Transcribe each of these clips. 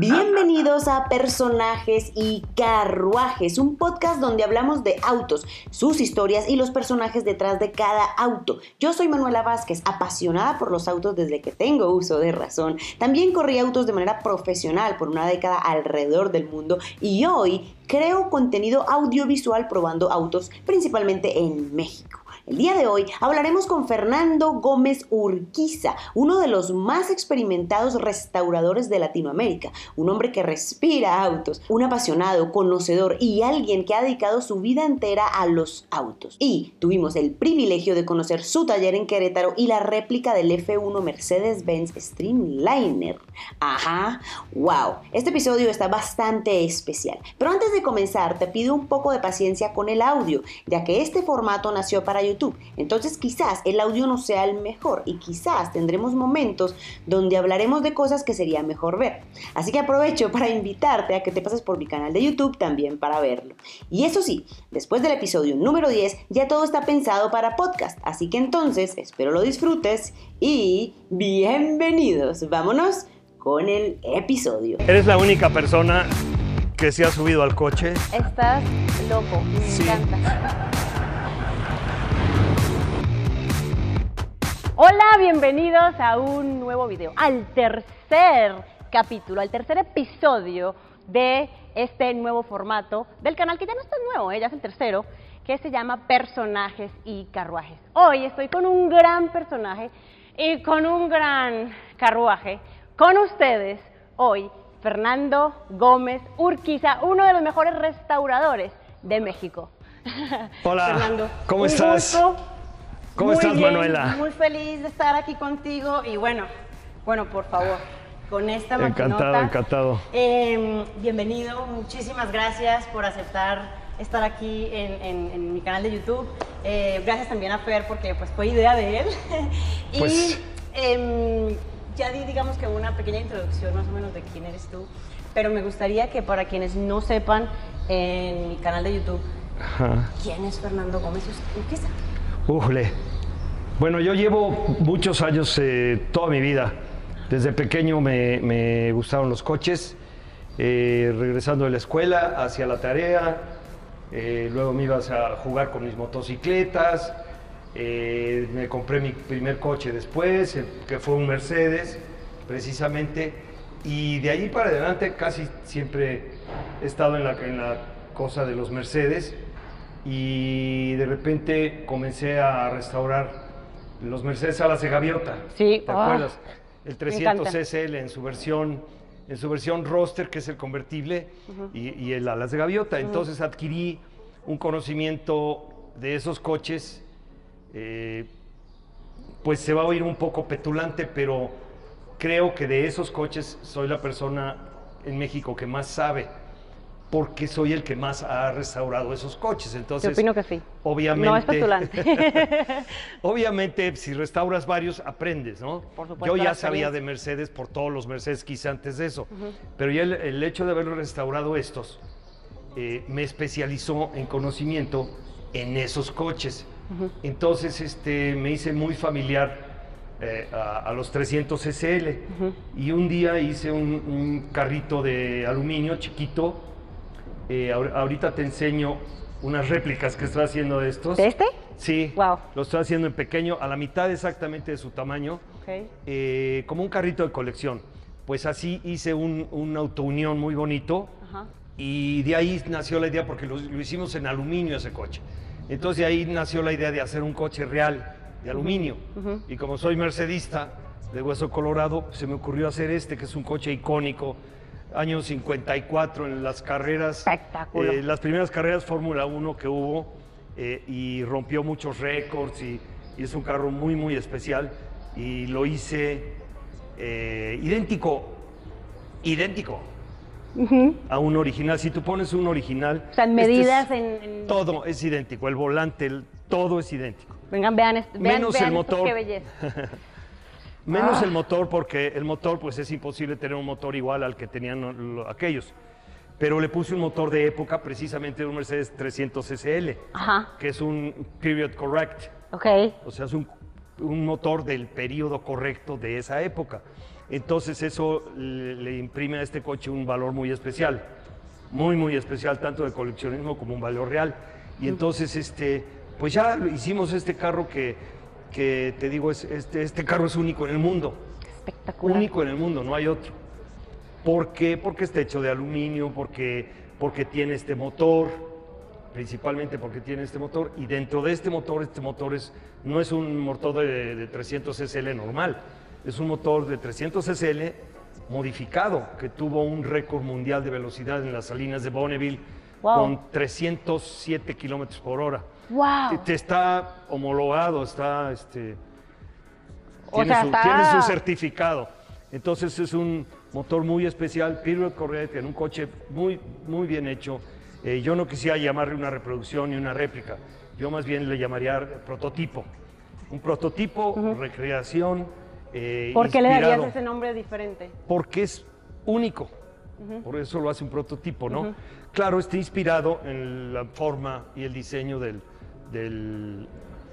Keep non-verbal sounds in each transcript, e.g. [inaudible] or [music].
Bienvenidos a Personajes y Carruajes, un podcast donde hablamos de autos, sus historias y los personajes detrás de cada auto. Yo soy Manuela Vázquez, apasionada por los autos desde que tengo uso de razón. También corrí autos de manera profesional por una década alrededor del mundo y hoy creo contenido audiovisual probando autos principalmente en México. El día de hoy hablaremos con Fernando Gómez Urquiza, uno de los más experimentados restauradores de Latinoamérica, un hombre que respira autos, un apasionado, conocedor y alguien que ha dedicado su vida entera a los autos. Y tuvimos el privilegio de conocer su taller en Querétaro y la réplica del F1 Mercedes-Benz Streamliner. Ajá, wow, este episodio está bastante especial. Pero antes de comenzar, te pido un poco de paciencia con el audio, ya que este formato nació para YouTube entonces quizás el audio no sea el mejor y quizás tendremos momentos donde hablaremos de cosas que sería mejor ver. Así que aprovecho para invitarte a que te pases por mi canal de YouTube también para verlo. Y eso sí, después del episodio número 10 ya todo está pensado para podcast, así que entonces espero lo disfrutes y bienvenidos. Vámonos con el episodio. Eres la única persona que se ha subido al coche. Estás loco, me encanta. Hola, bienvenidos a un nuevo video, al tercer capítulo, al tercer episodio de este nuevo formato del canal, que ya no es tan nuevo, ¿eh? ya es el tercero, que se llama Personajes y Carruajes. Hoy estoy con un gran personaje y con un gran carruaje, con ustedes hoy, Fernando Gómez Urquiza, uno de los mejores restauradores de México. Hola, Fernando, ¿cómo estás? ¿Cómo estás, Manuela? Muy feliz de estar aquí contigo y bueno, bueno, por favor, con esta Encantado, encantado. Eh, bienvenido, muchísimas gracias por aceptar estar aquí en, mi canal de YouTube. Eh, gracias también a Fer porque pues fue idea de él. [laughs] y pues... eh, ya di digamos que una pequeña introducción más o menos de quién eres tú, pero me gustaría que para quienes no sepan en mi canal de YouTube, ¿quién es Fernando Gómez Urquiza? Bueno, yo llevo muchos años, eh, toda mi vida. Desde pequeño me, gustaron los coches. Eh, regresando de la escuela hacia la tarea, eh, luego me ibas a jugar con mis motocicletas. me compré mi primer coche después, que fue un Mercedes, precisamente. Y de ahí para adelante casi siempre he estado en la, en la cosa de los Mercedes y de repente comencé a restaurar los Mercedes Alas de Gaviota. Sí, ¿te acuerdas? El 300 SL en su versión en su versión roster, que es el convertible, y, el alas de gaviota. Entonces adquirí un conocimiento de esos coches, eh, pues se va a oír un poco petulante, pero creo que de esos coches soy la persona en México que más sabe porque soy el que más ha restaurado esos coches. Entonces, Yo opino que sí. Obviamente. No es petulante. [laughs] obviamente, si restauras varios, aprendes, ¿no? Por supuesto, Yo ya sabía de Mercedes por todos los Mercedes que hice antes de eso. Pero ya el, hecho de haber restaurado estos eh, me especializó en conocimiento en esos coches. Entonces, este, me hice muy familiar eh, a, los 300 SL. Y un día hice un, carrito de aluminio chiquito eh, ahorita te enseño unas réplicas que estoy haciendo de estos. ¿De este? Sí. Wow. Lo estoy haciendo en pequeño, a la mitad exactamente de su tamaño. Okay. Eh, como un carrito de colección. Pues así hice un, un autounión muy bonito. Ajá. Y de ahí nació la idea, porque lo, hicimos en aluminio ese coche. Entonces de ahí nació la idea de hacer un coche real de aluminio. Y como soy mercedista de Hueso Colorado, se me ocurrió hacer este, que es un coche icónico año 54 en las carreras. Eh, las primeras carreras Fórmula 1 que hubo eh, y rompió muchos récords y, es un carro muy, muy especial. Y lo hice eh, idéntico, idéntico. A un original. Si tú pones un original. O sea, en este medidas, en, Todo es idéntico. El volante, todo es idéntico. Vengan, vean, este, Menos el motor. Qué belleza. [laughs] Menos el ah. motor, porque el motor, pues es imposible tener un motor igual al que tenían aquellos. Pero le puse un motor de época, precisamente un Mercedes 300 SL, que es un period correct. Ok. O sea, es un, motor del periodo correcto de esa época. Entonces eso le, le imprime a este coche un valor muy especial, muy, muy especial, tanto de coleccionismo como un valor real. Y entonces, este, pues ya hicimos este carro que, que te digo, es, este, este carro es único en el mundo, Espectacular. único en el mundo, no hay otro. ¿Por qué? Porque está hecho de aluminio, porque, porque tiene este motor, principalmente porque tiene este motor, y dentro de este motor, este motor es, no es un motor de, de 300 SL normal, es un motor de 300 SL modificado, que tuvo un récord mundial de velocidad en las salinas de Bonneville Wow. con 307 kilómetros por hora. ¡Wow! Te- está homologado, está, este, O tiene, sea, su, está- tiene su certificado. Entonces es un motor muy especial, Period Corvette, en un coche muy, muy bien hecho. Eh, yo no quisiera llamarle una reproducción ni una réplica, yo más bien le llamaría prototipo. Un prototipo, recreación. eh, ¿Por qué le darías ese nombre diferente? porque es único. Por eso lo hace un prototipo, ¿no? Claro, está inspirado en la forma y el diseño del, del,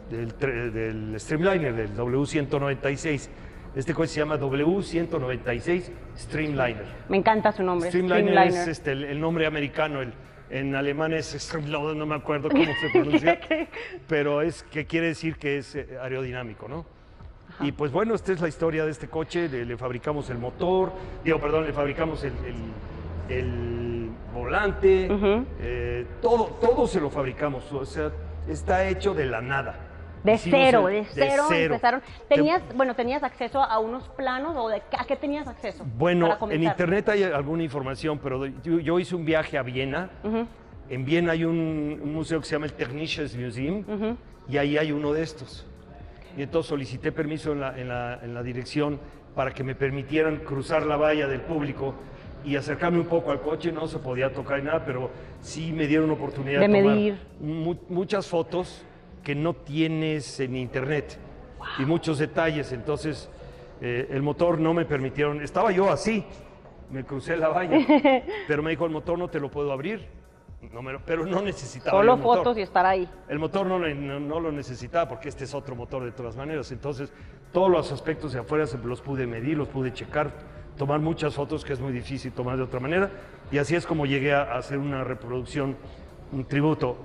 del, tre- del Streamliner, del W196. Este coche se llama W196 Streamliner. Me encanta su nombre. Streamliner, es este, el, el nombre americano, el, en alemán es Streamliner, no me acuerdo [laughs] cómo se pronuncia, pero es que quiere decir que es eh, aerodinámico, ¿no? Y pues bueno, esta es la historia de este coche, le, le fabricamos el motor, digo, perdón, le fabricamos el, el- volante, eh, todo, todo se lo fabricamos, o sea, está hecho de la nada. De Hicimos cero, el- de cero, empezaron. Te- ¿Tenías, bueno, tenías acceso a unos planos o de, a qué tenías acceso? Bueno, en internet hay alguna información, pero yo, yo hice un viaje a Viena. Ujú, En Viena hay un, un museo que se llama el Technisches Museum ujú. y ahí hay uno de estos. Y entonces solicité permiso en la, en la- en la dirección para que me permitieran cruzar la valla del público y acercarme un poco al coche. No se podía tocar ni nada, pero sí me dieron oportunidad De de, tomar medir. mu- muchas fotos que no tienes en internet y muchos detalles. Entonces, eh, el motor no me permitieron. Estaba yo así, me crucé la valla, [laughs] pero me dijo: el motor no te lo puedo abrir. No me lo- pero no necesitaba. Solo el motor. fotos y estar ahí. El motor no, no- no lo necesitaba porque este es otro motor de todas maneras. Entonces, todos los aspectos de afuera los pude medir, los pude checar, tomar muchas fotos que es muy difícil tomar de otra manera. Y así es como llegué a hacer una reproducción, un tributo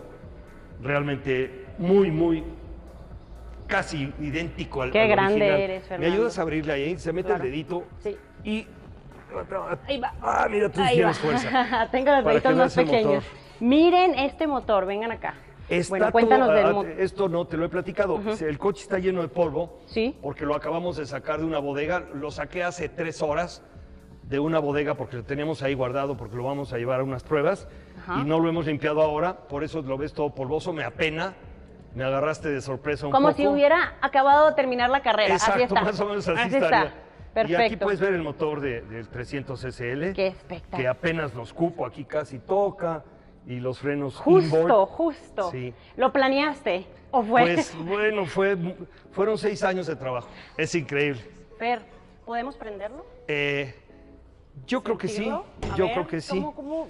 realmente muy, muy casi idéntico al, Qué al grande original. eres, ¿Me Fernando. ayudas a abrirle ahí? Se mete Claro. el dedito Sí. y... Ahí va. Ah, mira, tú Ahí tienes va. fuerza. [laughs] Tengo los deditos más pequeños. motor. Miren este motor, vengan acá. Está bueno, cuéntanos todo- del. Esto no te lo he platicado. El coche está lleno de polvo. Sí. Porque lo acabamos de sacar de una bodega. Lo saqué hace tres horas de una bodega porque lo teníamos ahí guardado porque lo vamos a llevar a unas pruebas. Ajá. Y no lo hemos limpiado ahora. Por eso lo ves todo polvoso. Me apena. Me agarraste de sorpresa un Como poco. si hubiera acabado de terminar la carrera. Exacto, así está. más o menos así, Así está. Y aquí Perfecto. puedes ver el motor de- del 300 SL. Qué espectáculo. Que apenas los cupo. Aquí casi toca. Y los frenos Justo, inboard. justo. Sí. ¿Lo planeaste? ¿O fue? Pues bueno, fue, fueron seis años de trabajo. Es increíble. Fer, ¿podemos prenderlo? Eh, yo creo que sí. A Yo ver, creo que sí. ¿cómo, cómo?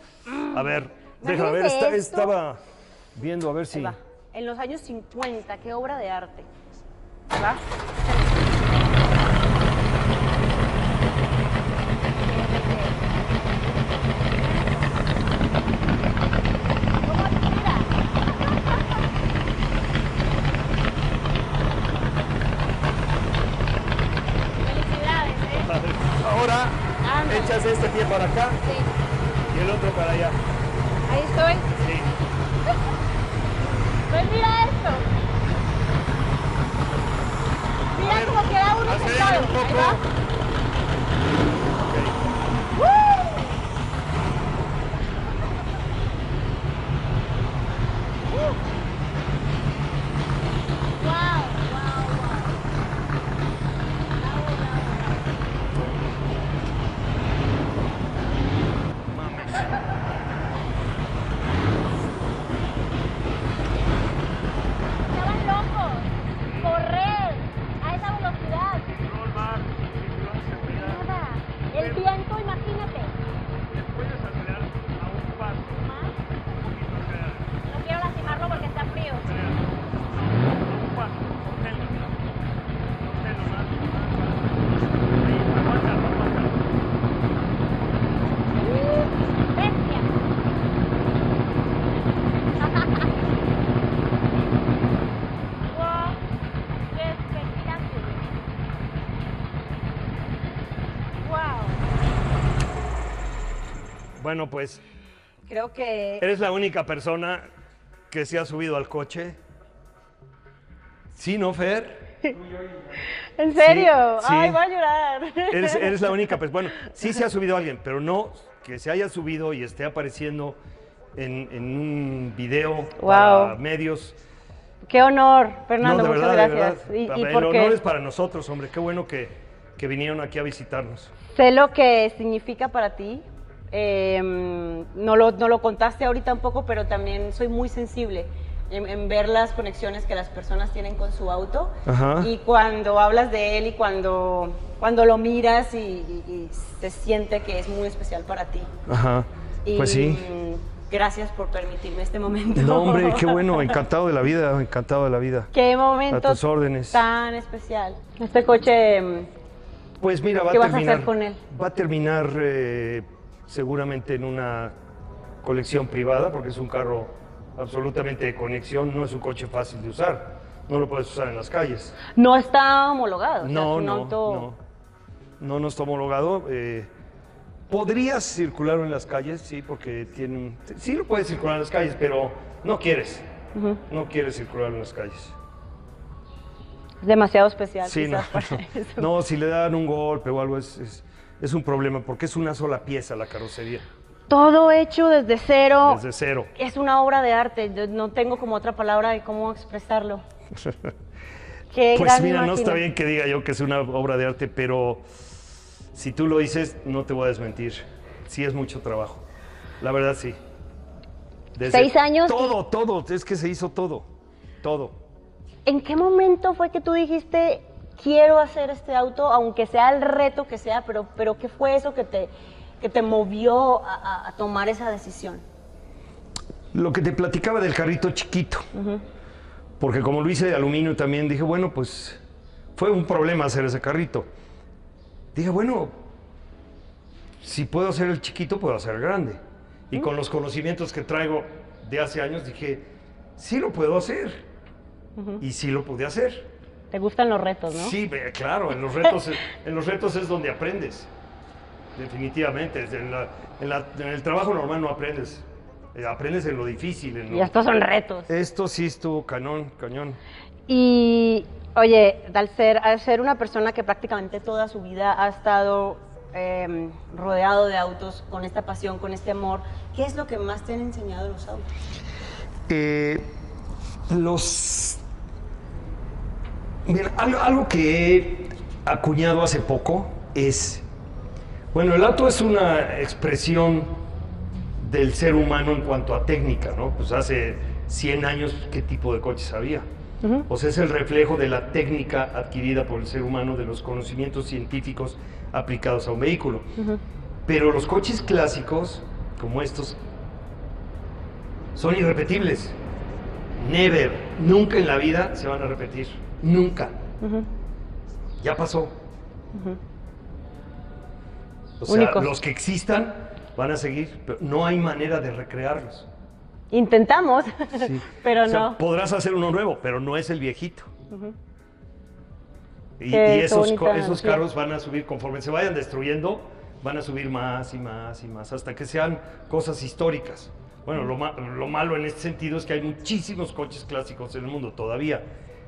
A ver, ¿Me déjame ver. esta- estaba viendo a ver si. En los años 50, qué obra de arte. ¿Va? ¿Cómo aspira? Felicidades, ¿eh? Ahora Ándale. echas este pie para acá Sí. y el otro para allá. Ahí estoy. Sí. [laughs] Pues mira esto. Mira ver, cómo queda uno sentado. un poco. Ahí va. Bueno, pues Creo que eres la única persona que se ha subido al coche. Sí, ¿no, Fer? [laughs] ¿En serio? sí. Ay, voy a llorar. [laughs] Eres, eres la única, pues bueno, [laughs] sí se ha subido alguien, pero no que se haya subido y esté apareciendo en, en un video para Wow. medios. Qué honor, Fernando, no, de muchas verdad, de gracias. verdad. Y, y el porque honor es para nosotros, hombre. Qué bueno que, que vinieron aquí a visitarnos. sé lo que significa para ti. Eh, no, lo, no lo contaste ahorita un poco, pero también soy muy sensible en, en ver las conexiones que las personas tienen con su auto. Ajá. Y cuando hablas de él y cuando, cuando lo miras y, y- y se siente que es muy especial para ti. Ajá. Y, Pues sí. Gracias por permitirme este momento. No, hombre, qué bueno. [laughs] Encantado de la vida, encantado de la vida. Qué momento A tus órdenes. tan especial. Este coche, mm, Pues mira, va ¿Qué a vas a terminar. hacer con él? Va a terminar eh, seguramente en una colección privada, porque es un carro absolutamente de conexión, no es un coche fácil de usar. No lo puedes usar en las calles. no está homologado. o sea, no, un no, auto- no. No, no está homologado. eh, podrías circularlo en las calles, sí, porque tiene Sí lo puedes circular en las calles, pero no quieres. No quieres circular en las calles. Es demasiado especial. Sí, no, quizás para [laughs] eso. no, si le dan un golpe o algo es, es, es un problema, porque es una sola pieza la carrocería, Todo hecho desde cero. desde cero. Es una obra de arte. Yo no tengo como otra palabra de cómo expresarlo. [laughs] Qué Pues mira, no está bien que diga yo que es una obra de arte, pero si tú lo dices, no te voy a desmentir. Sí es mucho trabajo. La verdad sí. Desde Seis años y- Todo, todo. Es que se hizo todo. Todo. ¿En qué momento fue que tú dijiste quiero hacer este auto, aunque sea el reto que sea, pero, pero qué fue eso que te, que te movió a, tomar esa decisión? Lo que te platicaba del carrito chiquito. Porque como lo hice de aluminio también, dije, bueno, pues fue un problema hacer ese carrito. Dije, bueno, si puedo hacer el chiquito, puedo hacer el grande. Y con los conocimientos que traigo de hace años, dije, sí lo puedo hacer. Y sí lo pude hacer. Te gustan los retos, ¿no? Sí, claro, en los retos, en los retos es donde aprendes. Definitivamente. En, la- en la- en el trabajo normal no aprendes. Eh, aprendes en lo difícil. en lo- Y estos son retos. Esto sí estuvo cañón, cañón. Y, oye, al ser, al ser una persona que prácticamente toda su vida ha estado em, rodeado de autos, con esta pasión, con este amor, ¿qué es lo que más te han enseñado los autos? Eh, los. Mira, algo, algo que he acuñado hace poco es. Bueno, el auto es una expresión del ser humano en cuanto a técnica, ¿no? Pues hace 100 años, ¿qué tipo de coches había? O sea, es el reflejo de la técnica adquirida por el ser humano, de los conocimientos científicos aplicados a un vehículo. Pero los coches clásicos, como estos, son irrepetibles. Never, nunca en la vida se van a repetir. Nunca. Ya pasó. O sea, Únicos. los que existan van a seguir, pero no hay manera de recrearlos. Intentamos, Sí. [laughs] pero O sea, no. Podrás hacer uno nuevo, pero no es el viejito. Y, esos, carros van a subir, conforme se vayan destruyendo, van a subir más y más y más, hasta que sean cosas históricas. Bueno, lo, ma- lo malo en este sentido es que hay muchísimos coches clásicos en el mundo todavía,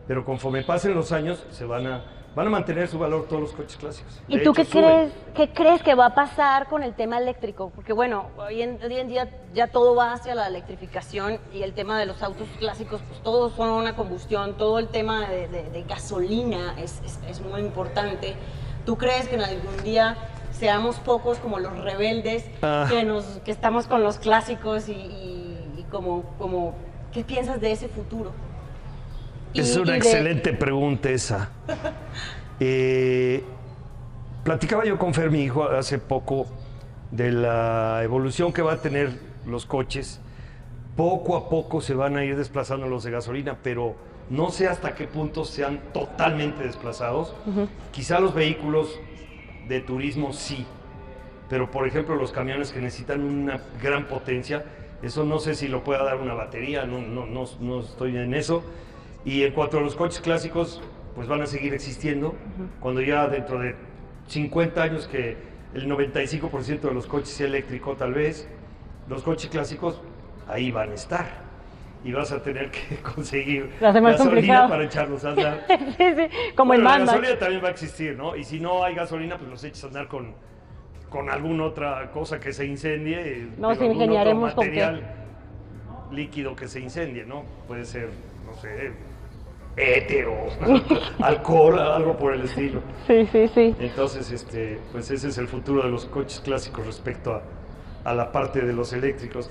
pero conforme pasen los años, se van a, van a mantener su valor todos los coches clásicos. ¿Y De tú hecho, qué suben. crees, qué crees que va a pasar con el tema eléctrico? Porque bueno, hoy en, hoy en día ya todo va hacia la electrificación y el tema de los autos clásicos, pues todos son una combustión, todo el tema de, de- de gasolina es, es- es muy importante. ¿Tú crees que en algún día seamos pocos como los rebeldes, Ah. que, nos, que estamos con los clásicos y, y- y como, como, ¿qué piensas de ese futuro? Es Y- una y de- excelente pregunta esa. [laughs] Eh, platicaba yo con Fer, mi hijo, hace poco de la evolución que va a tener los coches. Poco a poco se van a ir desplazando los de gasolina, pero no sé hasta qué punto sean totalmente desplazados. Quizá los vehículos de turismo sí, pero por ejemplo los camiones que necesitan una gran potencia, eso no sé si lo pueda dar una batería, no, no, no, no estoy en eso. Y en cuanto a los coches clásicos, pues van a seguir existiendo. Cuando ya dentro de 50 años que el 95% de los coches eléctricos tal vez, los coches clásicos ahí van a estar. Y vas a tener que [laughs] conseguir gasolina complicado. para echarlos a [laughs] andar. sí, sí, como Bueno, en la gasolina también va a existir, ¿no? Y si no hay gasolina, pues los echas a andar con, con alguna otra cosa que se incendie. eh, Nos algún otro ingeniaremos con qué. material líquido que se incendie, ¿no? Puede ser, no sé, étero, [laughs] alcohol, algo por el estilo. Sí, sí, sí. Entonces, este, pues ese es el futuro de los coches clásicos respecto a, a la parte de los eléctricos.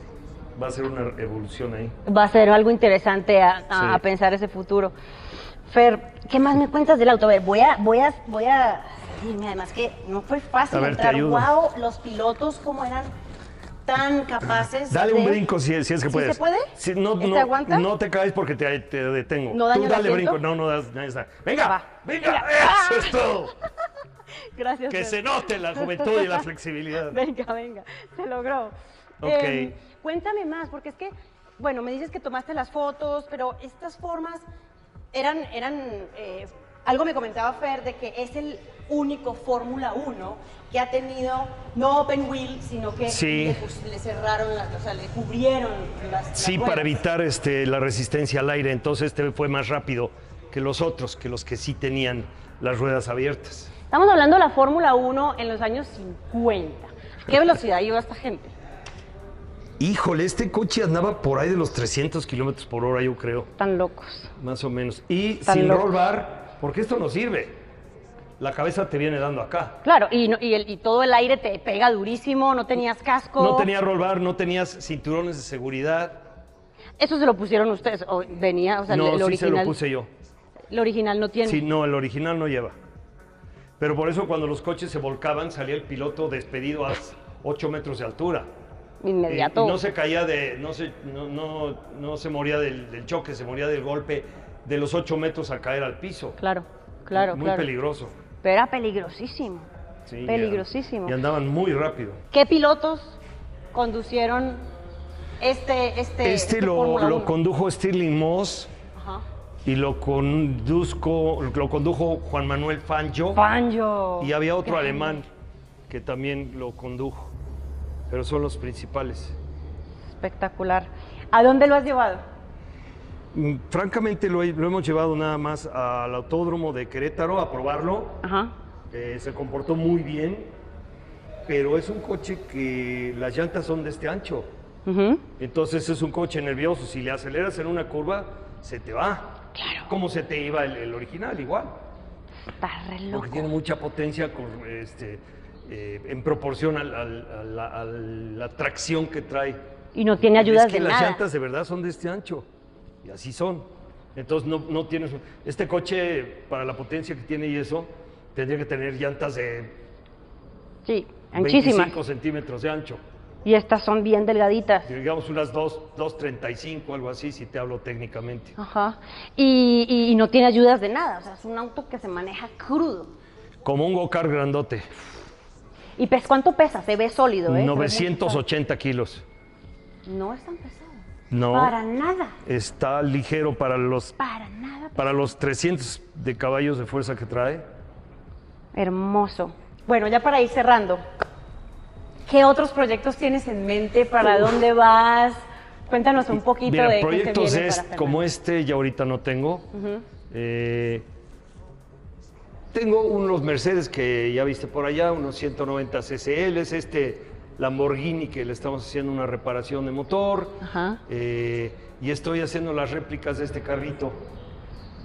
Va a ser una evolución ahí. Va a ser algo interesante a, a- Sí. a pensar ese futuro. Fer, ¿qué más me cuentas del auto? A ver, voy a, voy a, voy a decirme además que no fue fácil A ver, te entrar. ayudo. Wow, los pilotos cómo eran tan capaces. Dale un brinco si, si es que ¿Sí puedes. se puede? Sí, no, ¿Este no, aguanta? no te caes porque te, te detengo. ¿No daño Tú dale brinco. No, no das Venga, venga, Venga. eso es todo. [laughs] Gracias. Que se note la juventud y la flexibilidad. Venga, venga, se logró. Ok. Em, cuéntame más, porque es que, bueno, me dices que tomaste las fotos, pero estas formas eran, eran eh, algo me comentaba Fer de que es el único Fórmula 1 que ha tenido no open wheel, sino que Sí. le, cerraron, la- o sea, le cubrieron las, las Sí, para evitar este, la resistencia al aire. Entonces este fue más rápido que los otros, que los que sí tenían las ruedas abiertas. Estamos hablando de la Fórmula 1 en los años 50. ¿Qué velocidad iba esta gente? Híjole, este coche andaba por ahí de los 300 kilómetros por hora, yo creo. Tan locos. Más o menos. Y Tan sin locos. roll bar, porque esto no sirve. La cabeza te viene dando acá. Claro, y, no- y, el- y todo el aire te pega durísimo, no tenías casco. No tenía roll bar, no tenías cinturones de seguridad. Eso se lo pusieron ustedes, o venía, o sea, no, el, el sí original. se lo puse yo. El original no tiene. Sí, no, el original no lleva. Pero por eso cuando los coches se volcaban, salía el piloto despedido a 8 metros de altura. Inmediato. y no se caía de, no se, no, no, no se moría del, del choque, se moría del golpe de los 8 metros a caer al piso. Claro, claro, Muy claro. peligroso. Pero era peligrosísimo. Sí, peligrosísimo. Y andaban muy rápido. ¿Qué pilotos conducieron este este Este lo, Fórmula lo 1? condujo Stirling Moss Ajá. y lo conduzco, lo condujo Juan Manuel Fangio. Fangio. Y había otro alemán que también lo condujo. Pero son los principales. Espectacular. ¿A dónde lo has llevado? Mm, Francamente lo, he- lo hemos llevado nada más al autódromo de Querétaro a probarlo. Ajá. Eh, se comportó muy bien, pero es un coche que las llantas son de este ancho. Ujú. Entonces es un coche nervioso. Si le aceleras en una curva, se te va. Claro. Como se te iba el, el original, igual. Está re loco. Porque tiene mucha potencia con, este, eh, en proporción al- al- a, la, a la tracción que trae. Y no tiene ayudas es que de las nada. llantas de verdad son de este ancho. Y así son. Entonces no, no tienes... Este coche, para la potencia que tiene y eso, tendría que tener llantas de Sí, anchísimas. 25 centímetros de ancho. Y estas son bien delgaditas. Digamos unas 2, 2.35, algo así, si te hablo técnicamente. Ajá. Y, y- y no tiene ayudas de nada. O sea, es un auto que se maneja crudo. Como un go-kart grandote. ¿Y pes cuánto pesa? Se ve sólido, ¿eh? Se ve muy 980 kilos. No es tan pesado. No. Para nada. Está ligero para los, Para nada. para los 300 de caballos de fuerza que trae. Hermoso. Bueno, ya para ir cerrando. ¿Qué otros proyectos tienes en mente? ¿Para dónde vas? Cuéntanos un poquito Mira, de qué proyectos viene es, como este ya ahorita no tengo. Eh, tengo unos Mercedes que ya viste por allá, unos 190 CCLs, este Lamborghini que le estamos haciendo una reparación de motor. Ajá. Eh, y estoy haciendo las réplicas de este carrito.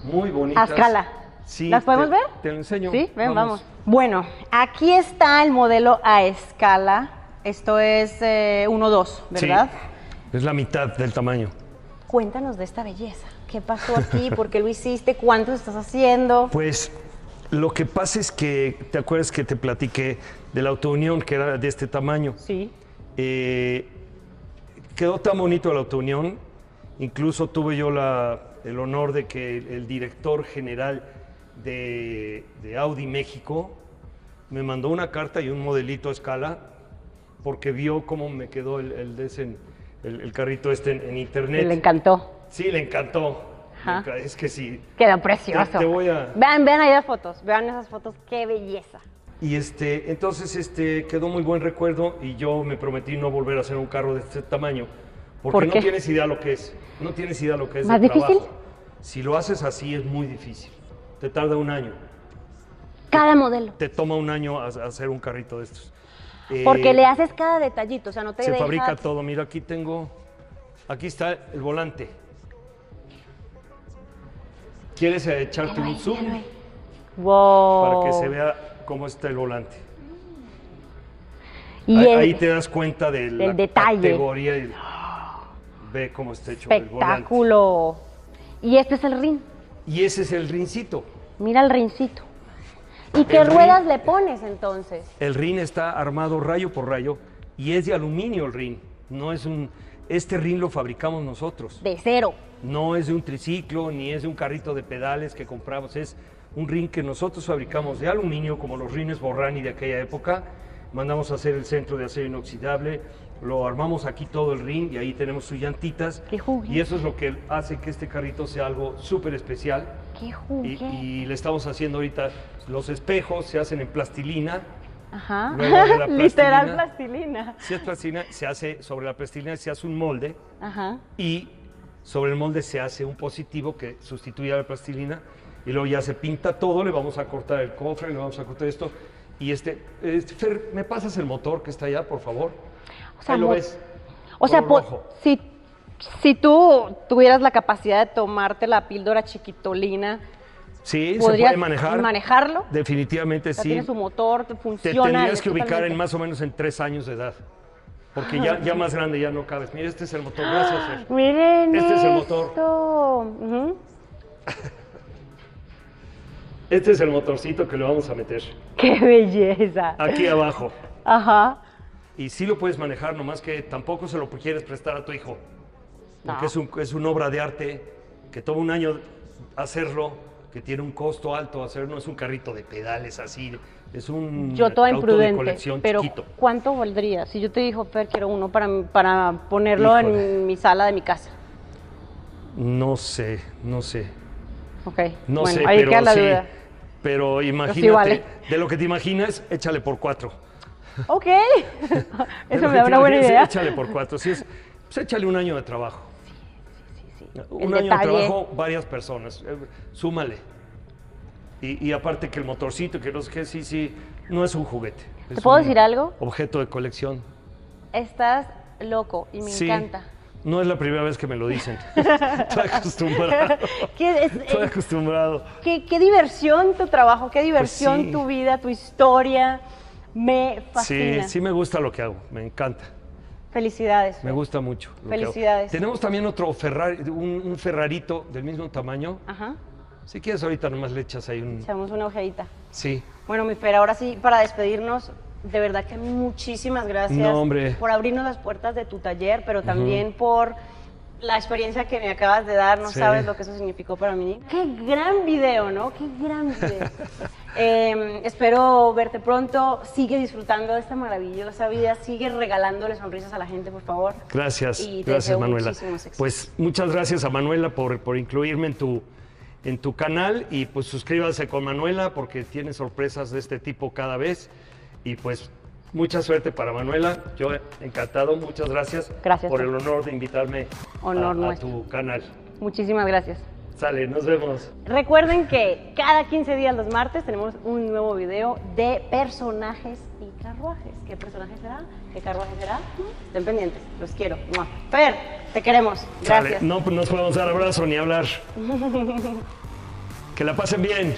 Muy bonitas. A escala. Sí, ¿Las podemos te- ver? Te lo enseño. Sí, ven, vamos. Bueno, aquí está el modelo a escala. Esto es eh, 1.2, Sí, ¿verdad? es la mitad del tamaño. Cuéntanos de esta belleza. ¿Qué pasó aquí? [laughs] ¿Por qué lo hiciste? ¿Cuánto estás haciendo? Pues lo que pasa es que, ¿te acuerdas que te platiqué de la autounión que era de este tamaño? Sí. Eh, quedó tan bonito la autounión, incluso tuve yo la- el honor de que el director general de, de Audi México me mandó una carta y un modelito a escala porque vio cómo me quedó el, el, el- el carrito este en, en internet. Le encantó. Sí, le encantó. Ajá. Es que sí. Quedó precioso. Te- te voy a- Vean, vean ahí las fotos. Vean esas fotos. Qué belleza. Y este, entonces este, quedó muy buen recuerdo y yo me prometí no volver a hacer un carro de este tamaño. Porque ¿Por no tienes idea lo que es. No tienes idea lo que es. ¿Más de difícil? trabajo. Si lo haces así es muy difícil. Te tarda un año. Cada modelo. Te toma un año ha- hacer un carrito de estos. Eh, Porque le haces cada detallito, o sea, no te Se fabrica todo. Mira, aquí tengo. Aquí está el volante. ¿Quieres eh, echarte un zoom. Wow. para que se vea cómo está el volante? Y ahí, el- ahí te das cuenta de la del detalle. categoría y ve cómo está hecho el volante. espectáculo. Y este es el rin. Y ese es el rincito. Mira el rincito. ¿Y qué rin- ruedas le pones entonces? El rin está armado rayo por rayo y es de aluminio el rin. No es un. Este rin lo fabricamos nosotros. De cero. No es de un triciclo ni es de un carrito de pedales que compramos. Es un rin que nosotros fabricamos de aluminio, como los rines Borrani de aquella época. Mandamos a hacer el centro de acero inoxidable. Lo armamos aquí todo el rin y ahí tenemos sus llantitas. Qué juguete. Y eso es lo que hace que este carrito sea algo súper especial. Qué Y, juguete. y le estamos haciendo ahorita los espejos, se hacen en plastilina. Ajá. luego de la [laughs] Literal plastilina. plastilina. Si es plastilina, se hace sobre la plastilina, se hace un molde Ajá. y sobre el molde se hace un positivo que sustituye a la plastilina y luego ya se pinta todo, le vamos a cortar el cofre, le vamos a cortar esto. Y este, este, Fer, ¿me pasas el motor que está allá, por favor? O sea, Ahí lo ves. O sea, si, si tú tuvieras la capacidad de tomarte la píldora chiquitolina, Sí, se ¿podrías puede manejar. manejarlo? Definitivamente O sea, sí. tiene su motor, te Te funciona. tendrías que ubicar en más o menos en tres años de edad. Porque ya, ya más grande ya no cabes. Mira, este es el motor. Gracias, Fer. [gasps] Miren Este es el motor. Ujú. Este es el motorcito que le vamos a meter ¡Qué belleza! aquí abajo. Ajá. Y sí lo puedes manejar, nomás que tampoco se lo quieres prestar a tu hijo. Porque es, un, es una obra de arte que toma un año hacerlo, que tiene un costo alto hacerlo. No es un carrito de pedales así. Es un Yo toda auto de imprudente, colección pero chiquito. ¿cuánto valdría? Si yo te digo, Fer, quiero uno para, para ponerlo Híjole. en mi sala de mi casa. No sé, no sé. Ok, No bueno, sé, ahí pero queda la sí. duda. Pero imagínate, vale. de lo que te imaginas, échale por cuatro. Ok, [laughs] eso me da una buena idea. Échale por cuatro. Sí es, pues échale un año de trabajo. Un El año detalle. de trabajo, varias personas. eh, súmale. Y, y aparte que el motorcito, que no sé qué, sí, sí, no es un juguete. ¿Te puedo un decir algo? Objeto de colección. Estás loco y me sí, encanta. No es la primera vez que me lo dicen. [laughs] Estoy acostumbrado. ¿Qué, es- Estoy eh, acostumbrado. qué- qué diversión tu trabajo, qué diversión Pues sí. tu vida, tu historia. Me Sí, fascina. sí me gusta lo que hago, me encanta. Felicidades. Me gusta mucho. Felicidades. Tenemos también otro Ferrari, un, un Ferrarito del mismo tamaño. Ajá, Si quieres ahorita nomás le echas ahí un... echamos una ojeadita. Sí. Bueno, mi Fer, ahora sí, para despedirnos, de verdad que muchísimas gracias No, por abrirnos las puertas de tu taller, pero también por la experiencia que me acabas de dar. No Sí. sabes lo que eso significó para mí. Qué gran video, ¿no? Qué gran video. [laughs] Eh, espero verte pronto. Sigue disfrutando de esta maravillosa vida. Sigue regalándole sonrisas a la gente, por favor. Gracias, Y te gracias deseo Manuela. Pues muchas gracias a Manuela por, por incluirme en tu, en tu canal y pues suscríbase con Manuela porque tiene sorpresas de este tipo cada vez y pues mucha suerte para Manuela. Yo encantado, muchas gracias, Gracias, por Fer. el honor de invitarme Honor a- tu canal. Muchísimas gracias. Sale, nos vemos. Recuerden que cada 15 días los martes tenemos un nuevo video de personajes y carruajes. ¿Qué personaje será? ¿Qué carruaje será? Estén pendientes, los quiero. Fer, te queremos. Sale. No pues, nos podemos dar abrazo ni hablar. [laughs] que la pasen bien.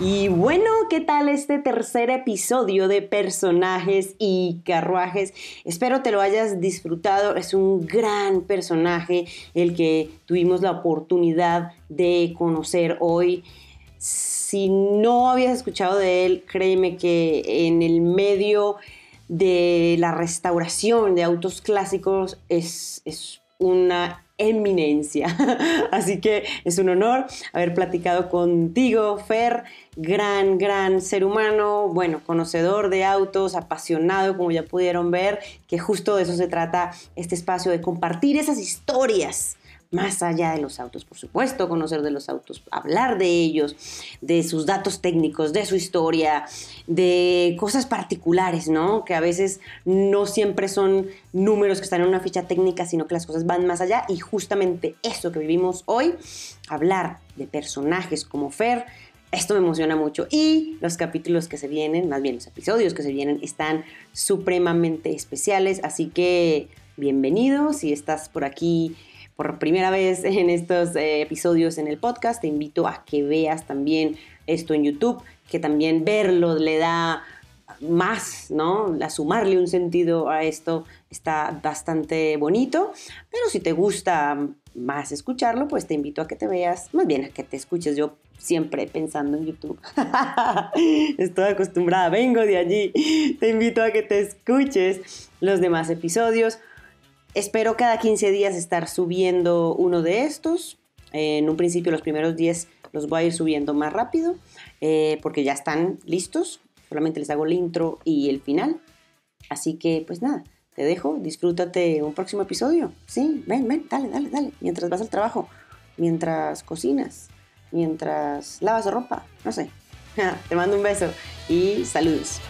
Y bueno, ¿qué tal este tercer episodio de personajes y carruajes? Espero te lo hayas disfrutado. Es un gran personaje el que tuvimos la oportunidad de conocer hoy. Si no habías escuchado de él, créeme que en el medio de la restauración de autos clásicos es, es una eminencia. [laughs] Así que es un honor haber platicado contigo, Fer, gran, gran ser humano, bueno, conocedor de autos, apasionado, como ya pudieron ver, que justo de eso se trata este espacio, de compartir esas historias más allá de los autos, por supuesto, conocer de los autos, hablar de ellos, de sus datos técnicos, de su historia, de cosas particulares, ¿no? Que a veces no siempre son números que están en una ficha técnica, sino que las cosas van más allá y justamente eso que vivimos hoy, hablar de personajes como Fer, esto me emociona mucho. Y los capítulos que se vienen, más bien los episodios que se vienen, están supremamente especiales. Así que bienvenido. Si estás por aquí por primera vez en estos eh, episodios en el podcast, te invito a que veas también esto en YouTube, que también verlo le da más, ¿no? A sumarle un sentido a esto está bastante bonito, pero si te gusta más escucharlo, pues te invito a que te veas, más bien a que te escuches yo siempre pensando en YouTube. [laughs] Estoy acostumbrada, vengo de allí. Te invito a que te escuches los demás episodios. Espero cada 15 días estar subiendo uno de estos. En un principio los primeros 10 los voy a ir subiendo más rápido eh, porque ya están listos. Solamente les hago el intro y el final. Así que pues nada, te dejo, disfrútate un próximo episodio. Sí, ven, ven, dale, dale, dale. Mientras vas al trabajo, mientras cocinas, mientras lavas ropa, no sé. [laughs] Te mando un beso y saludos.